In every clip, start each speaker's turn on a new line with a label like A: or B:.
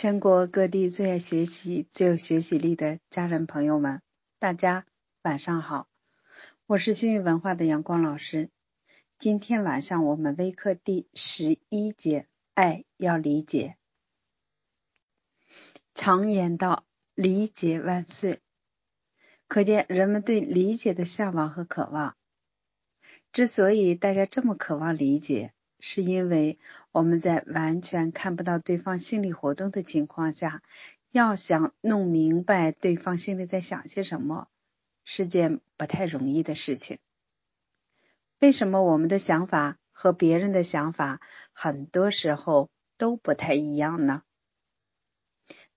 A: 全国各地最爱学习、最有学习力的家人朋友们，大家晚上好！我是幸运文化的阳光老师。今天晚上我们微课第十一节，爱要理解。常言道：“理解万岁。”可见人们对理解的向往和渴望。之所以大家这么渴望理解，是因为我们在完全看不到对方心理活动的情况下，要想弄明白对方心里在想些什么，是件不太容易的事情。为什么我们的想法和别人的想法很多时候都不太一样呢？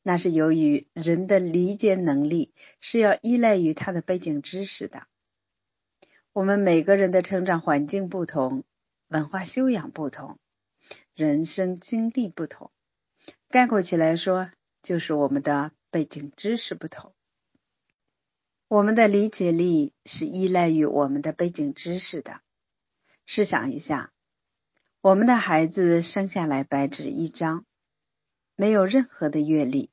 A: 那是由于人的理解能力是要依赖于他的背景知识的。我们每个人的成长环境不同。文化修养不同，人生经历不同，概括起来说，就是我们的背景知识不同。我们的理解力是依赖于我们的背景知识的。试想一下，我们的孩子生下来白纸一张，没有任何的阅历，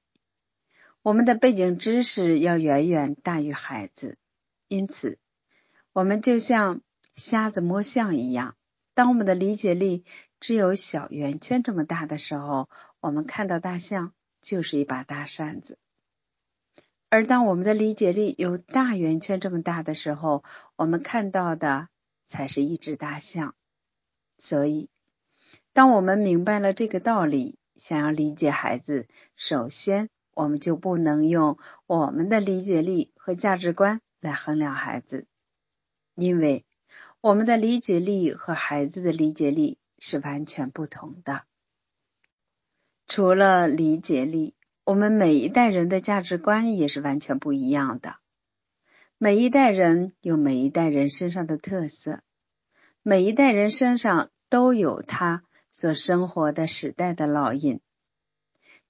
A: 我们的背景知识要远远大于孩子，因此，我们就像瞎子摸象一样。当我们的理解力只有小圆圈这么大的时候，我们看到大象就是一把大扇子；而当我们的理解力有大圆圈这么大的时候，我们看到的才是一只大象。所以，当我们明白了这个道理，想要理解孩子，首先我们就不能用我们的理解力和价值观来衡量孩子，因为。我们的理解力和孩子的理解力是完全不同的。除了理解力，我们每一代人的价值观也是完全不一样的。每一代人有每一代人身上的特色，每一代人身上都有他所生活的时代的烙印。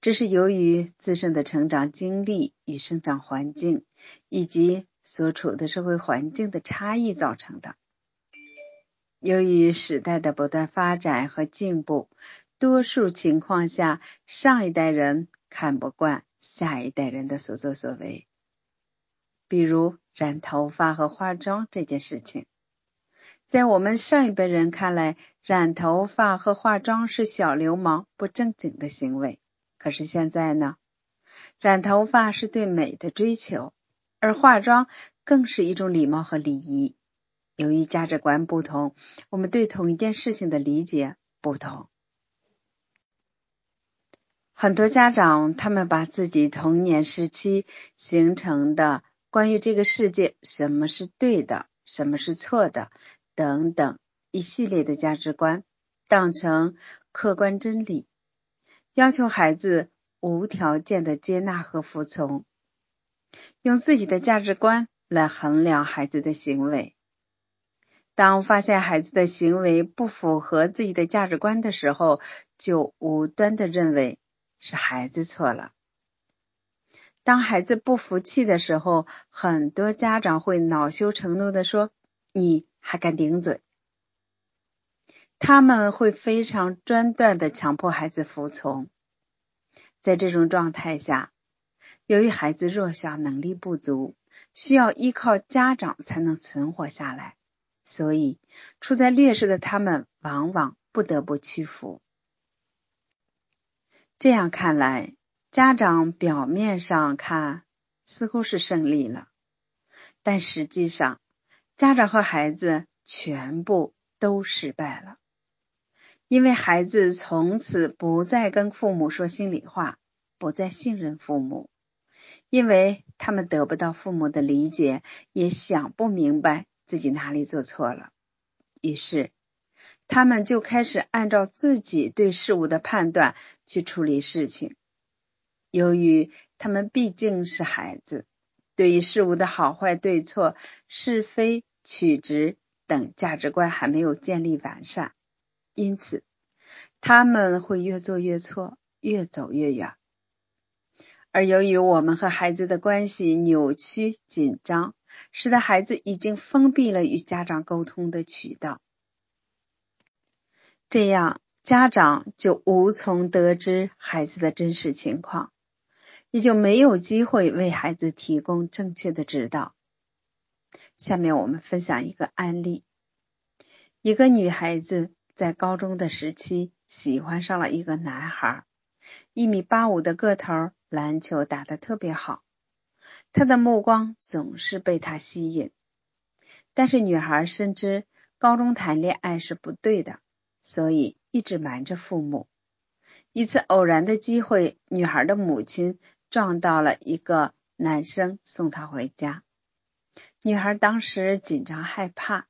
A: 这是由于自身的成长经历与生长环境以及所处的社会环境的差异造成的。由于时代的不断发展和进步，多数情况下，上一代人看不惯下一代人的所作所为。比如染头发和化妆这件事情，在我们上一辈人看来，染头发和化妆是小流氓、不正经的行为。可是现在呢，染头发是对美的追求，而化妆更是一种礼貌和礼仪。由于价值观不同，我们对同一件事情的理解不同。很多家长他们把自己童年时期形成的关于这个世界什么是对的、什么是错的等等一系列的价值观当成客观真理，要求孩子无条件的接纳和服从，用自己的价值观来衡量孩子的行为。当发现孩子的行为不符合自己的价值观的时候，就无端的认为是孩子错了。当孩子不服气的时候，很多家长会恼羞成怒的说：“你还敢顶嘴？”他们会非常专断的强迫孩子服从。在这种状态下，由于孩子弱小、能力不足，需要依靠家长才能存活下来。所以，处在劣势的他们往往不得不屈服。这样看来，家长表面上看似乎是胜利了，但实际上，家长和孩子全部都失败了。因为孩子从此不再跟父母说心里话，不再信任父母，因为他们得不到父母的理解，也想不明白。自己哪里做错了，于是他们就开始按照自己对事物的判断去处理事情。由于他们毕竟是孩子，对于事物的好坏对错、是非曲直等价值观还没有建立完善，因此他们会越做越错，越走越远。而由于我们和孩子的关系扭曲紧张。使得孩子已经封闭了与家长沟通的渠道，这样家长就无从得知孩子的真实情况，也就没有机会为孩子提供正确的指导。下面我们分享一个案例：一个女孩子在高中的时期喜欢上了一个男孩，一米八五的个头，篮球打得特别好，他的目光总是被他吸引。但是女孩深知高中谈恋爱是不对的，所以一直瞒着父母。一次偶然的机会，女孩的母亲撞到了一个男生送她回家。女孩当时紧张害怕，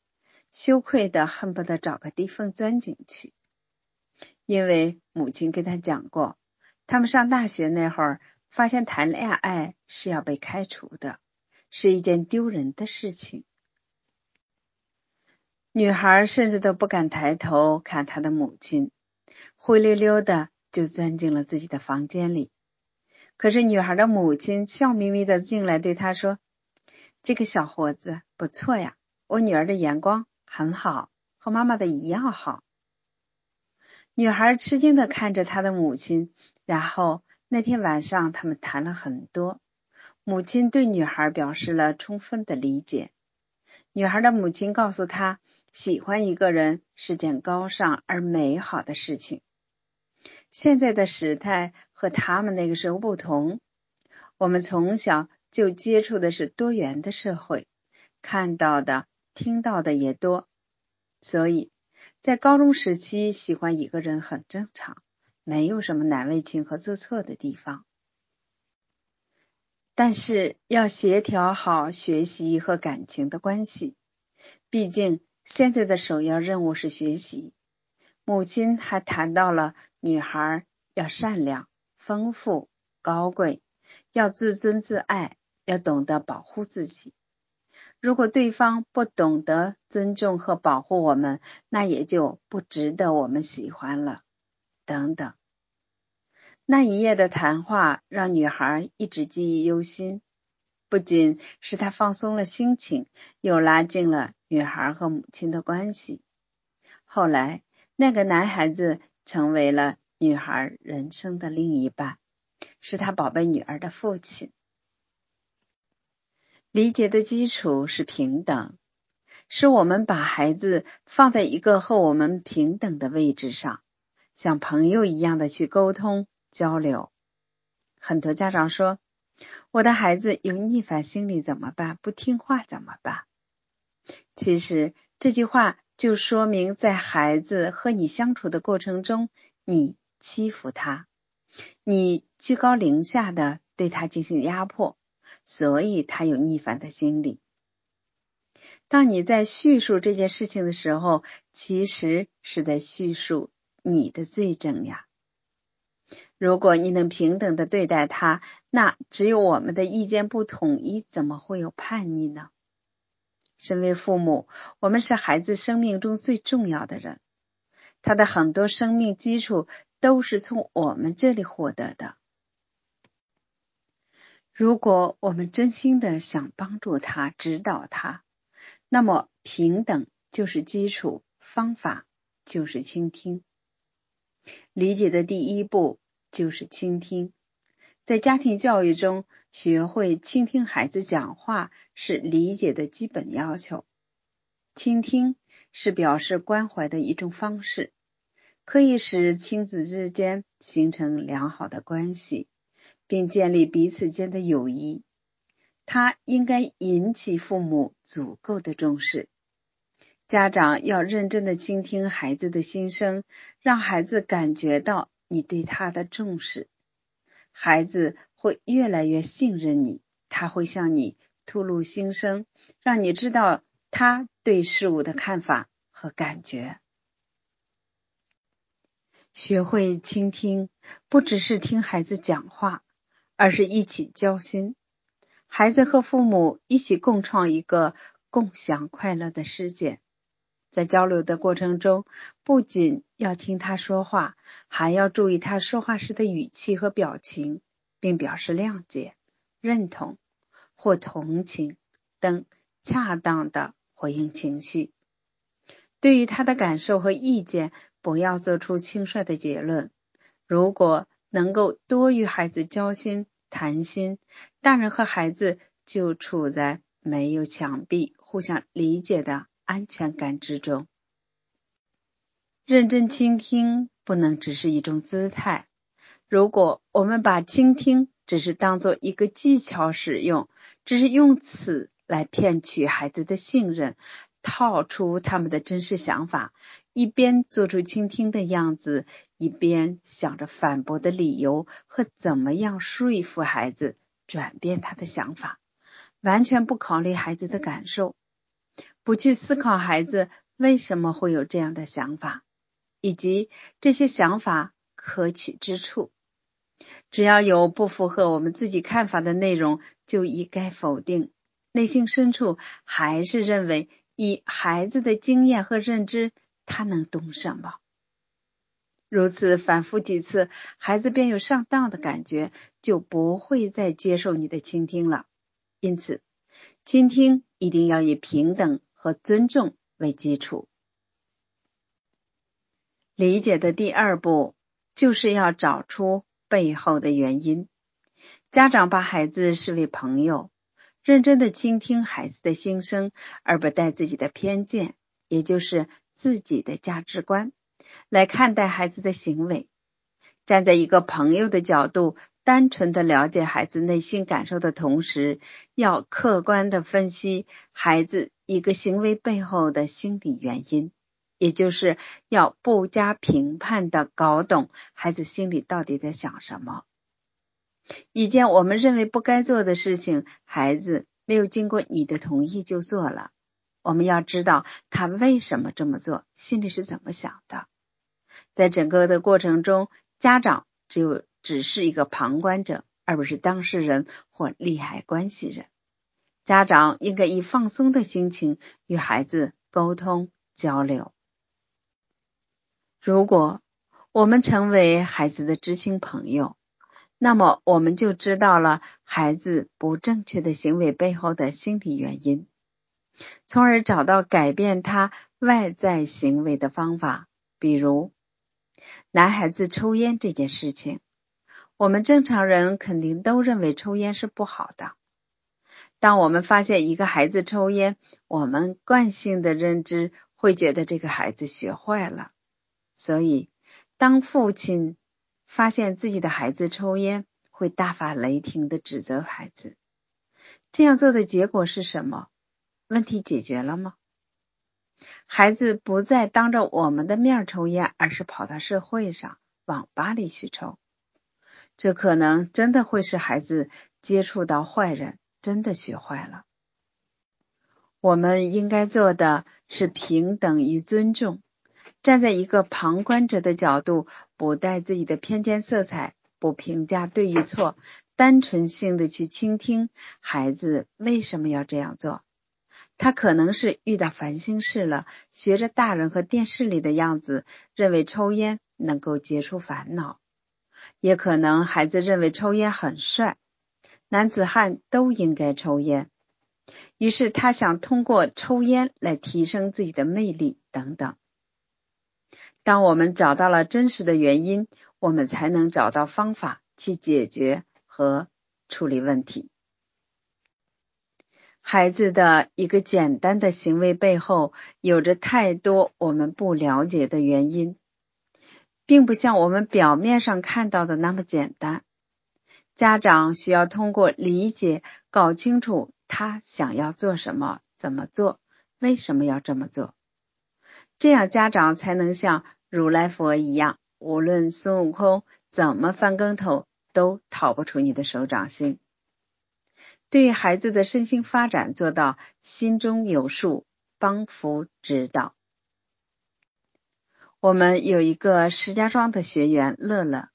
A: 羞愧的恨不得找个地缝钻进去。因为母亲跟她讲过，他们上大学那会儿发现谈恋爱是要被开除的，是一件丢人的事情。女孩甚至都不敢抬头看她的母亲，灰溜溜的就钻进了自己的房间里。可是女孩的母亲笑眯眯的进来对她说：“这个小伙子不错呀，我女儿的眼光很好，和妈妈的一样好。”女孩吃惊的看着她的母亲，然后那天晚上他们谈了很多，母亲对女孩表示了充分的理解。女孩的母亲告诉她。喜欢一个人是件高尚而美好的事情。现在的时代和他们那个时候不同，我们从小就接触的是多元的社会，看到的、听到的也多，所以在高中时期喜欢一个人很正常，没有什么难为情和做错的地方。但是要协调好学习和感情的关系，毕竟。现在的首要任务是学习。母亲还谈到了女孩要善良、丰富、高贵，要自尊自爱，要懂得保护自己。如果对方不懂得尊重和保护我们，那也就不值得我们喜欢了。等等。那一夜的谈话让女孩一直记忆犹新。不仅使她放松了心情，又拉近了女孩和母亲的关系。后来，那个男孩子成为了女孩人生的另一半，是他宝贝女儿的父亲。理解的基础是平等，是我们把孩子放在一个和我们平等的位置上，像朋友一样的去沟通交流。很多家长说。我的孩子有逆反心理怎么办？不听话怎么办？其实这句话就说明，在孩子和你相处的过程中，你欺负他，你居高临下的对他进行压迫，所以他有逆反的心理。当你在叙述这件事情的时候，其实是在叙述你的罪证呀。如果你能平等的对待他，那只有我们的意见不统一，怎么会有叛逆呢？身为父母，我们是孩子生命中最重要的人，他的很多生命基础都是从我们这里获得的。如果我们真心的想帮助他、指导他，那么平等就是基础，方法就是倾听。理解的第一步。就是倾听，在家庭教育中，学会倾听孩子讲话是理解的基本要求。倾听是表示关怀的一种方式，可以使亲子之间形成良好的关系，并建立彼此间的友谊。它应该引起父母足够的重视。家长要认真的倾听孩子的心声，让孩子感觉到。你对他的重视，孩子会越来越信任你，他会向你吐露心声，让你知道他对事物的看法和感觉。学会倾听，不只是听孩子讲话，而是一起交心。孩子和父母一起共创一个共享快乐的世界。在交流的过程中，不仅要听他说话，还要注意他说话时的语气和表情，并表示谅解、认同或同情等恰当的回应情绪。对于他的感受和意见，不要做出轻率的结论。如果能够多与孩子交心谈心，大人和孩子就处在没有墙壁、互相理解的安全感之中。认真倾听不能只是一种姿态。如果我们把倾听只是当做一个技巧使用，只是用此来骗取孩子的信任。套出他们的真实想法，一边做出倾听的样子，一边想着反驳的理由和怎么样说服孩子转变他的想法，完全不考虑孩子的感受，不去思考孩子为什么会有这样的想法，以及这些想法可取之处。只要有不符合我们自己看法的内容，就一概否定，内心深处还是认为。以孩子的经验和认知，他能懂什么？如此反复几次，孩子便有上当的感觉，就不会再接受你的倾听了。因此，倾听一定要以平等和尊重为基础。理解的第二步，就是要找出背后的原因。家长把孩子视为朋友。认真的倾听孩子的心声，而不带自己的偏见，也就是自己的价值观来看待孩子的行为。站在一个朋友的角度，单纯的了解孩子内心感受的同时，要客观的分析孩子一个行为背后的心理原因，也就是要不加评判的搞懂孩子心里到底在想什么。一件我们认为不该做的事情，孩子没有经过你的同意就做了。我们要知道他为什么这么做，心里是怎么想的。在整个的过程中，家长只有只是一个旁观者，而不是当事人或利害关系人。家长应该以放松的心情与孩子沟通交流。如果我们成为孩子的知心朋友。那么我们就知道了孩子不正确的行为背后的心理原因，从而找到改变他外在行为的方法。比如，男孩子抽烟这件事情，我们正常人肯定都认为抽烟是不好的。当我们发现一个孩子抽烟，我们惯性的认知会觉得这个孩子学坏了。所以，当父亲。发现自己的孩子抽烟，会大发雷霆的指责孩子。这样做的结果是什么？问题解决了吗？孩子不再当着我们的面抽烟，而是跑到社会上、网吧里去抽。这可能真的会使孩子接触到坏人，真的学坏了。我们应该做的是平等与尊重。站在一个旁观者的角度，不带自己的偏见色彩，不评价对与错，单纯性的去倾听孩子为什么要这样做。他可能是遇到烦心事了，学着大人和电视里的样子，认为抽烟能够解除烦恼；也可能孩子认为抽烟很帅，男子汉都应该抽烟，于是他想通过抽烟来提升自己的魅力等等。当我们找到了真实的原因，我们才能找到方法去解决和处理问题。孩子的一个简单的行为背后，有着太多我们不了解的原因，并不像我们表面上看到的那么简单。家长需要通过理解，搞清楚他想要做什么、怎么做、为什么要这么做，这样家长才能像。如来佛一样，无论孙悟空怎么翻跟头，都逃不出你的手掌心。对于孩子的身心发展，做到心中有数，帮扶指导。我们有一个石家庄的学员乐乐，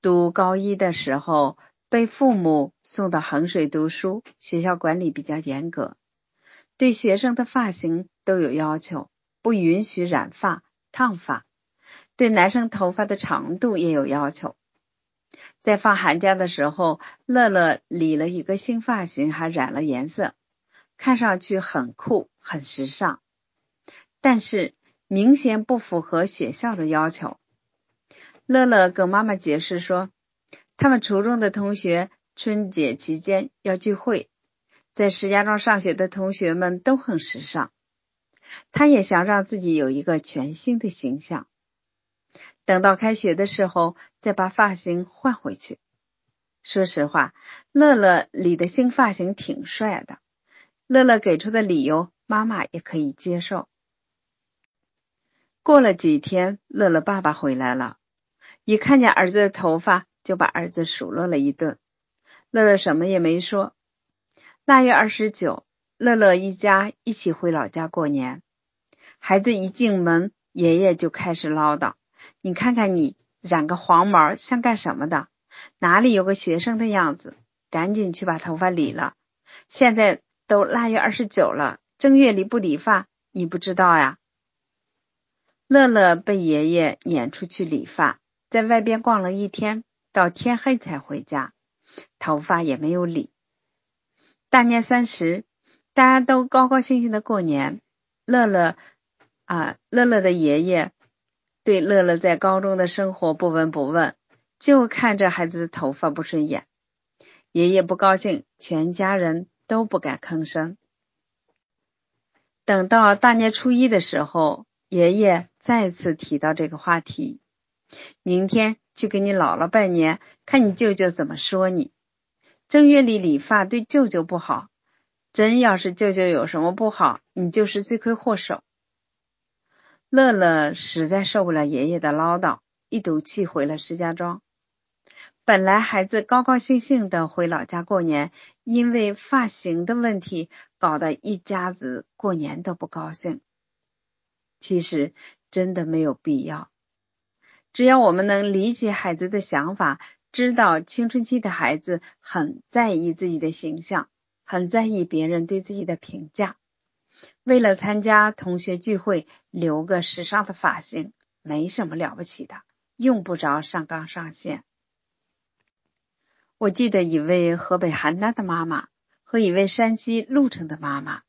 A: 读高一的时候被父母送到衡水读书，学校管理比较严格，对学生的发型都有要求，不允许染发、烫发。对男生头发的长度也有要求。在放寒假的时候，乐乐理了一个新发型，还染了颜色，看上去很酷、很时尚。但是明显不符合学校的要求。乐乐跟妈妈解释说，他们初中的同学春节期间要聚会，在石家庄上学的同学们都很时尚，他也想让自己有一个全新的形象。等到开学的时候，再把发型换回去。说实话，乐乐理的新发型挺帅的。乐乐给出的理由，妈妈也可以接受。过了几天，乐乐爸爸回来了，一看见儿子的头发，就把儿子数落了一顿。乐乐什么也没说。腊月二十九，乐乐一家一起回老家过年。孩子一进门，爷爷就开始唠叨：“你看看你染个黄毛，像干什么的？哪里有个学生的样子？赶紧去把头发理了。现在。”都腊月二十九了，正月里不理发，你不知道呀？乐乐被爷爷撵出去理发，在外边逛了一天，到天黑才回家，头发也没有理。大年三十，大家都高高兴兴的过年。乐乐啊，乐乐的爷爷对乐乐在高中的生活不闻不问，就看着孩子的头发不顺眼。爷爷不高兴，全家人。都不敢吭声。等到大年初一的时候，爷爷再次提到这个话题：“明天去给你姥姥拜年，看你舅舅怎么说你。正月里理发对舅舅不好，真要是舅舅有什么不好，你就是罪魁祸首。”乐乐实在受不了爷爷的唠叨，一赌气回了石家庄。本来孩子高高兴兴的回老家过年，因为发型的问题，搞得一家子过年都不高兴。其实真的没有必要，只要我们能理解孩子的想法，知道青春期的孩子很在意自己的形象，很在意别人对自己的评价，为了参加同学聚会留个时尚的发型，没什么了不起的，用不着上纲上线。我记得一位河北邯郸的妈妈和一位山西潞城的妈妈，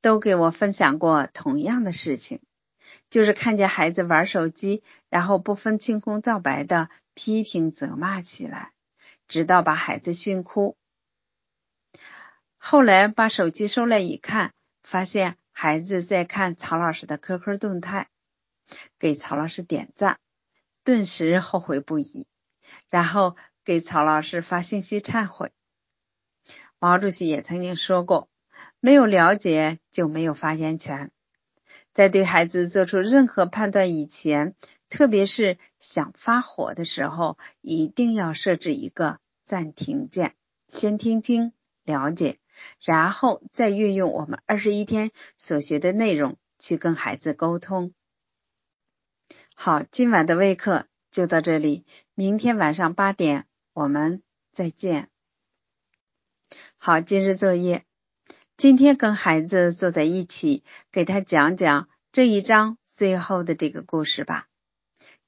A: 都给我分享过同样的事情，就是看见孩子玩手机，然后不分青红皂白的批评责骂起来，直到把孩子训哭。后来把手机收来一看，发现孩子在看曹老师的 QQ 动态，给曹老师点赞，顿时后悔不已，然后。给曹老师发信息忏悔。毛主席也曾经说过：“没有了解就没有发言权。”在对孩子做出任何判断以前，特别是想发火的时候，一定要设置一个暂停键，先听听了解，然后再运用我们二十一天所学的内容去跟孩子沟通。好，今晚的微课就到这里，明天晚上八点。我们再见。好，今日作业，今天跟孩子坐在一起，给他讲讲这一章最后的这个故事吧。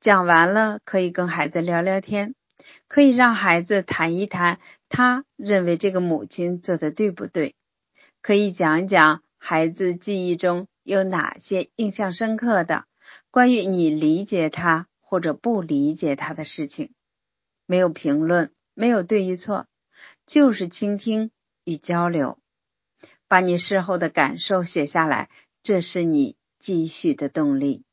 A: 讲完了，可以跟孩子聊聊天，可以让孩子谈一谈他认为这个母亲做的对不对，可以讲一讲孩子记忆中有哪些印象深刻的关于你理解他或者不理解他的事情。没有评论，没有对与错，就是倾听与交流。把你事后的感受写下来，这是你继续的动力。